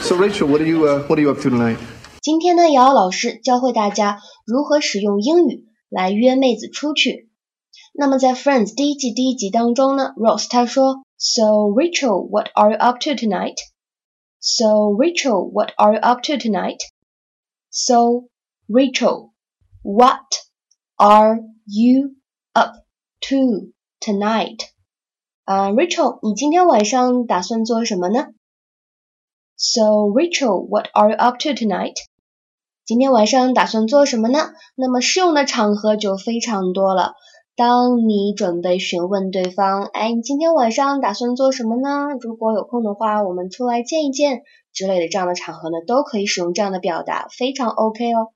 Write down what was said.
So Rachel, what are you uh, what are you up to tonight? 今天呢，瑶瑶老师教会大家如何使用英语来约妹子出去。那么在 Friends 第一季第一集当中呢，Rose 她说，So Rachel, what are you up to tonight? So Rachel, what are you up to tonight? So Rachel, what are you up to tonight? 啊、uh,，Rachel，你今天晚上打算做什么呢 ？So Rachel, what are you up to tonight? 今天晚上打算做什么呢？那么适用的场合就非常多了。当你准备询问对方，哎，你今天晚上打算做什么呢？如果有空的话，我们出来见一见之类的这样的场合呢，都可以使用这样的表达，非常 OK 哦。